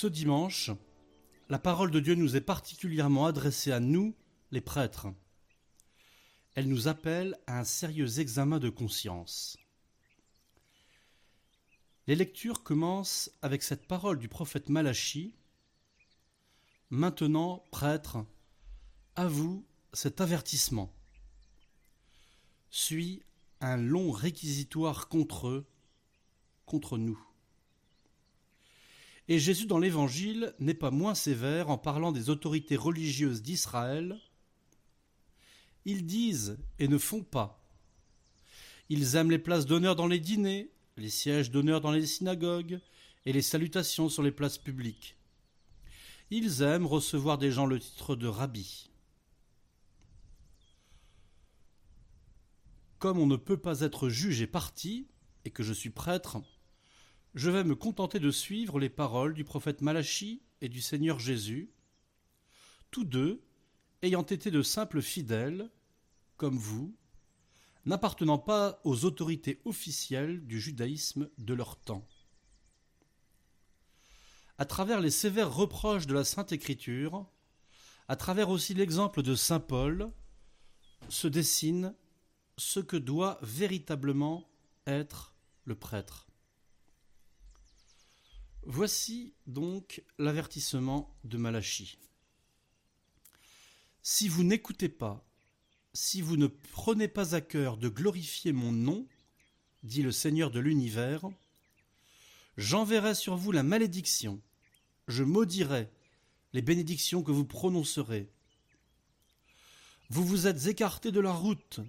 Ce dimanche, la parole de Dieu nous est particulièrement adressée à nous, les prêtres. Elle nous appelle à un sérieux examen de conscience. Les lectures commencent avec cette parole du prophète Malachi. Maintenant, prêtre, à vous cet avertissement. Suit un long réquisitoire contre eux, contre nous. Et Jésus dans l'Évangile n'est pas moins sévère en parlant des autorités religieuses d'Israël. Ils disent et ne font pas. Ils aiment les places d'honneur dans les dîners, les sièges d'honneur dans les synagogues et les salutations sur les places publiques. Ils aiment recevoir des gens le titre de rabbi. Comme on ne peut pas être juge et parti, et que je suis prêtre, je vais me contenter de suivre les paroles du prophète Malachi et du Seigneur Jésus, tous deux ayant été de simples fidèles, comme vous, n'appartenant pas aux autorités officielles du judaïsme de leur temps. À travers les sévères reproches de la Sainte Écriture, à travers aussi l'exemple de Saint Paul, se dessine ce que doit véritablement être le prêtre. Voici donc l'avertissement de Malachie. Si vous n'écoutez pas, si vous ne prenez pas à cœur de glorifier mon nom, dit le Seigneur de l'univers, j'enverrai sur vous la malédiction, je maudirai les bénédictions que vous prononcerez. Vous vous êtes écartés de la route,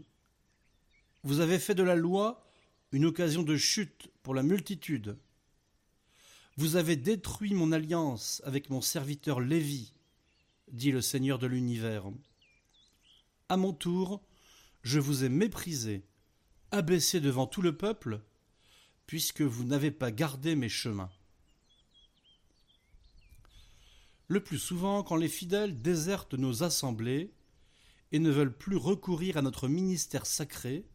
vous avez fait de la loi une occasion de chute pour la multitude. Vous avez détruit mon alliance avec mon serviteur Lévi, dit le Seigneur de l'univers. À mon tour, je vous ai méprisé, abaissé devant tout le peuple, puisque vous n'avez pas gardé mes chemins. Le plus souvent, quand les fidèles désertent nos assemblées et ne veulent plus recourir à notre ministère sacré,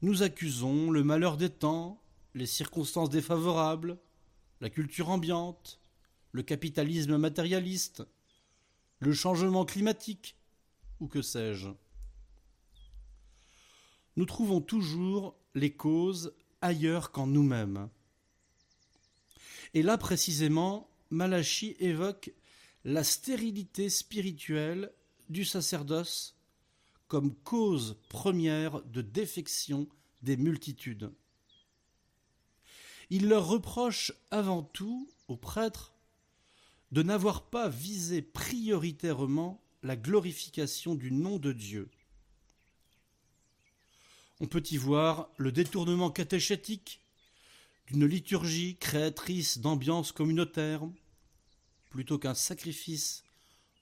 nous accusons le malheur des temps, les circonstances défavorables, la culture ambiante, le capitalisme matérialiste, le changement climatique, ou que sais-je. Nous trouvons toujours les causes ailleurs qu'en nous-mêmes. Et là précisément, Malachi évoque la stérilité spirituelle du sacerdoce comme cause première de défection des multitudes. Il leur reproche avant tout aux prêtres de n'avoir pas visé prioritairement la glorification du nom de Dieu. On peut y voir le détournement catéchétique d'une liturgie créatrice d'ambiance communautaire, plutôt qu'un sacrifice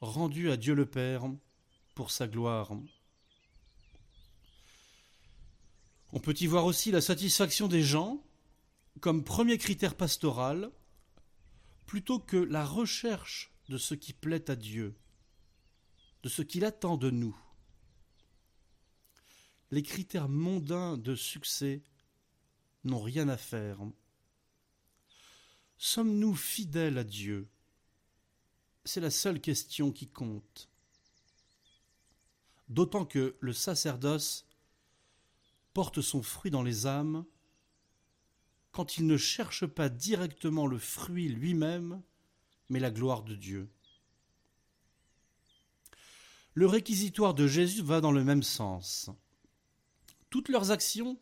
rendu à Dieu le Père pour sa gloire. On peut y voir aussi la satisfaction des gens comme premier critère pastoral plutôt que la recherche de ce qui plaît à Dieu, de ce qu'il attend de nous. Les critères mondains de succès n'ont rien à faire. Sommes-nous fidèles à Dieu? C'est la seule question qui compte. D'autant que le sacerdoce porte son fruit dans les âmes quand il ne cherche pas directement le fruit lui-même, mais la gloire de Dieu. Le réquisitoire de Jésus va dans le même sens. Toutes leurs actions,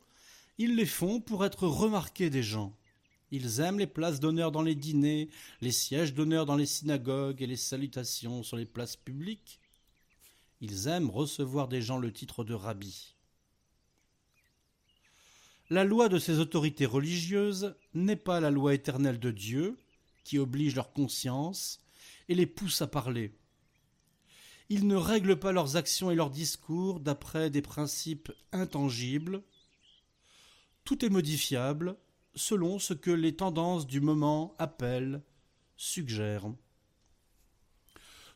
ils les font pour être remarqués des gens. Ils aiment les places d'honneur dans les dîners, les sièges d'honneur dans les synagogues et les salutations sur les places publiques. Ils aiment recevoir des gens le titre de rabbi. La loi de ces autorités religieuses n'est pas la loi éternelle de Dieu, qui oblige leur conscience et les pousse à parler. Ils ne règlent pas leurs actions et leurs discours d'après des principes intangibles. Tout est modifiable selon ce que les tendances du moment appellent, suggèrent.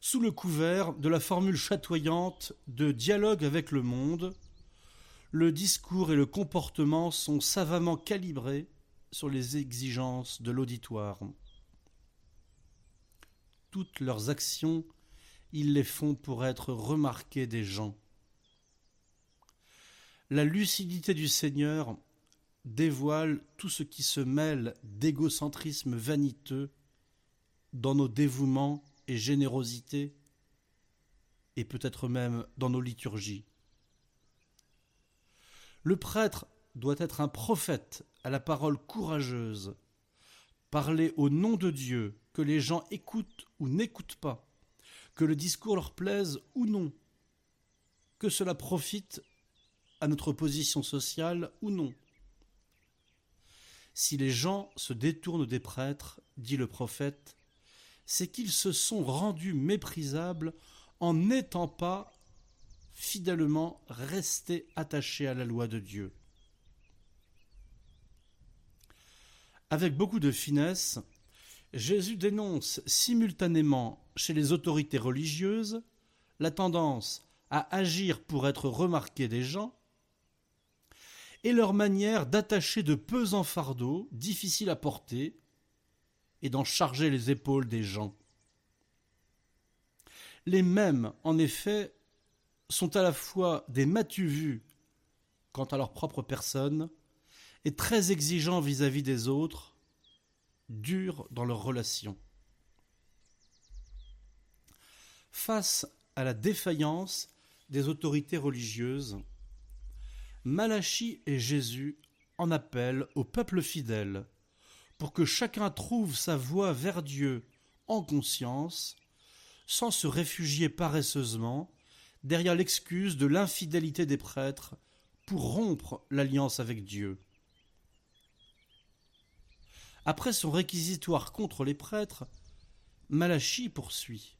Sous le couvert de la formule chatoyante de dialogue avec le monde, le discours et le comportement sont savamment calibrés sur les exigences de l'auditoire. toutes leurs actions, ils les font pour être remarqués des gens. La lucidité du Seigneur dévoile tout ce qui se mêle d'égocentrisme vaniteux dans nos dévouements et générosités, et peut-être même dans nos liturgies. Le prêtre doit être un prophète à la parole courageuse, parler au nom de Dieu, que les gens écoutent ou n'écoutent pas, que le discours leur plaise ou non, que cela profite à notre position sociale ou non. Si les gens se détournent des prêtres, dit le prophète, c'est qu'ils se sont rendus méprisables en n'étant pas fidèlement restés attachés à la loi de Dieu. Avec beaucoup de finesse, Jésus dénonce simultanément chez les autorités religieuses la tendance à agir pour être remarqué des gens et leur manière d'attacher de pesants fardeaux difficiles à porter et d'en charger les épaules des gens. Les mêmes, en effet, sont à la fois des matu vus quant à leur propre personne et très exigeants vis-à-vis des autres, durs dans leurs relations. Face à la défaillance des autorités religieuses, Malachie et Jésus en appellent au peuple fidèle pour que chacun trouve sa voie vers Dieu en conscience, sans se réfugier paresseusement derrière l'excuse de l'infidélité des prêtres pour rompre l'alliance avec Dieu. Après son réquisitoire contre les prêtres, Malachie poursuit.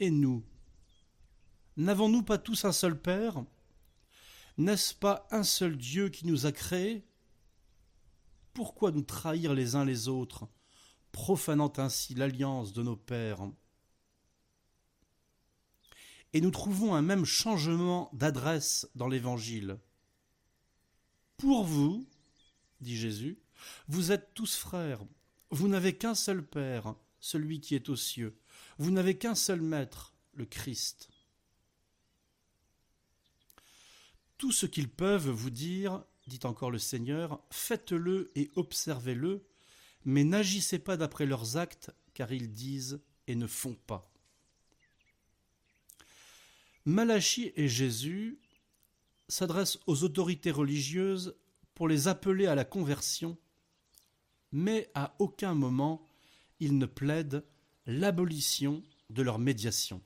Et nous N'avons-nous pas tous un seul Père? N'est-ce pas un seul Dieu qui nous a créés? Pourquoi nous trahir les uns les autres, profanant ainsi l'alliance de nos pères? Et nous trouvons un même changement d'adresse dans l'Évangile. Pour vous, dit Jésus, vous êtes tous frères, vous n'avez qu'un seul Père, celui qui est aux cieux, vous n'avez qu'un seul Maître, le Christ. Tout ce qu'ils peuvent vous dire, dit encore le Seigneur, faites-le et observez-le, mais n'agissez pas d'après leurs actes, car ils disent et ne font pas. Malachie et Jésus s'adressent aux autorités religieuses pour les appeler à la conversion, mais à aucun moment ils ne plaident l'abolition de leur médiation.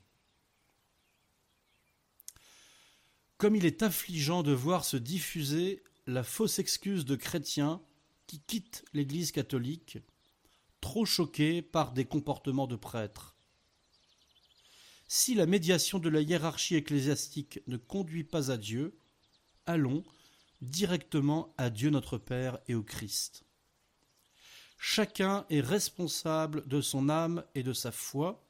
comme il est affligeant de voir se diffuser la fausse excuse de chrétiens qui quittent l'Église catholique, trop choqués par des comportements de prêtres. Si la médiation de la hiérarchie ecclésiastique ne conduit pas à Dieu, allons directement à Dieu notre Père et au Christ. Chacun est responsable de son âme et de sa foi.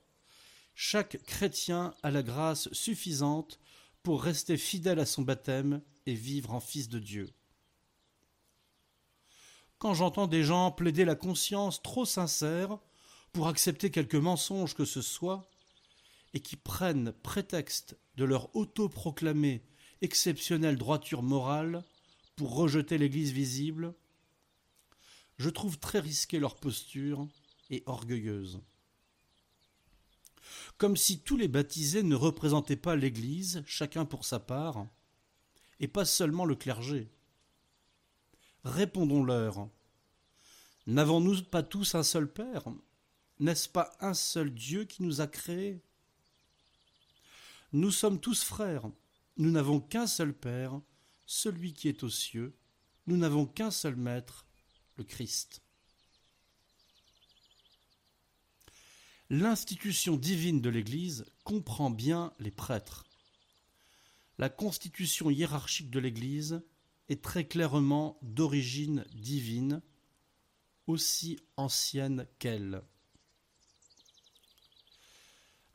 Chaque chrétien a la grâce suffisante pour rester fidèle à son baptême et vivre en fils de Dieu. Quand j'entends des gens plaider la conscience trop sincère pour accepter quelque mensonge que ce soit, et qui prennent prétexte de leur autoproclamée exceptionnelle droiture morale pour rejeter l'Église visible, je trouve très risquée leur posture et orgueilleuse comme si tous les baptisés ne représentaient pas l'Église, chacun pour sa part, et pas seulement le clergé. Répondons-leur. N'avons-nous pas tous un seul Père? N'est-ce pas un seul Dieu qui nous a créés? Nous sommes tous frères. Nous n'avons qu'un seul Père, celui qui est aux cieux. Nous n'avons qu'un seul Maître, le Christ. L'institution divine de l'Église comprend bien les prêtres. La constitution hiérarchique de l'Église est très clairement d'origine divine, aussi ancienne qu'elle.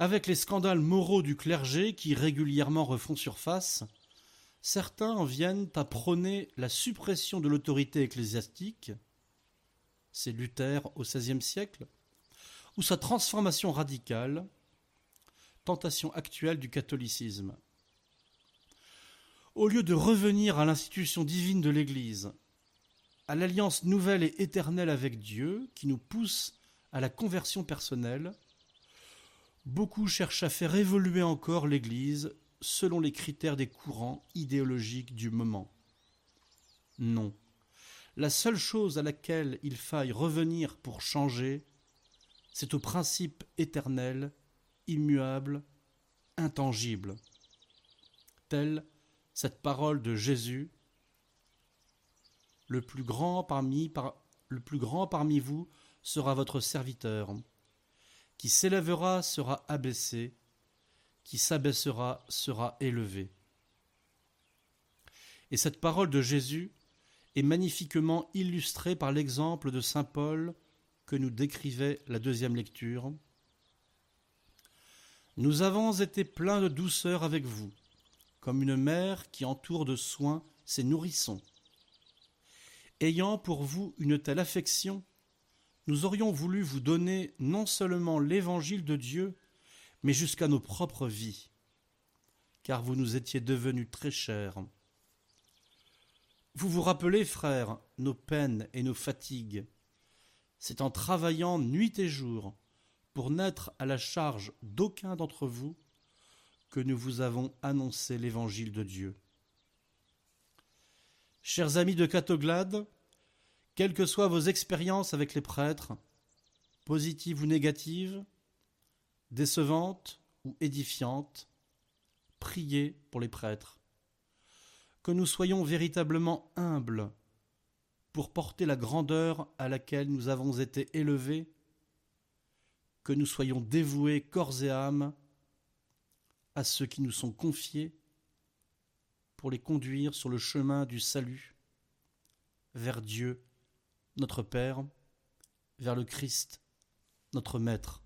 Avec les scandales moraux du clergé qui régulièrement refont surface, certains en viennent à prôner la suppression de l'autorité ecclésiastique, c'est Luther au XVIe siècle, ou sa transformation radicale, tentation actuelle du catholicisme. Au lieu de revenir à l'institution divine de l'Église, à l'alliance nouvelle et éternelle avec Dieu qui nous pousse à la conversion personnelle, beaucoup cherchent à faire évoluer encore l'Église selon les critères des courants idéologiques du moment. Non. La seule chose à laquelle il faille revenir pour changer, c'est au principe éternel, immuable, intangible. Telle cette parole de Jésus, le plus grand parmi, le plus grand parmi vous sera votre serviteur. Qui s'élèvera sera abaissé, qui s'abaissera sera élevé. Et cette parole de Jésus est magnifiquement illustrée par l'exemple de Saint Paul que nous décrivait la deuxième lecture. Nous avons été pleins de douceur avec vous, comme une mère qui entoure de soins ses nourrissons. Ayant pour vous une telle affection, nous aurions voulu vous donner non seulement l'évangile de Dieu, mais jusqu'à nos propres vies, car vous nous étiez devenus très chers. Vous vous rappelez, frères, nos peines et nos fatigues. C'est en travaillant nuit et jour pour n'être à la charge d'aucun d'entre vous que nous vous avons annoncé l'évangile de Dieu. Chers amis de Catoglade, quelles que soient vos expériences avec les prêtres, positives ou négatives, décevantes ou édifiantes, priez pour les prêtres. Que nous soyons véritablement humbles pour porter la grandeur à laquelle nous avons été élevés, que nous soyons dévoués corps et âme à ceux qui nous sont confiés pour les conduire sur le chemin du salut vers Dieu notre Père, vers le Christ, notre Maître.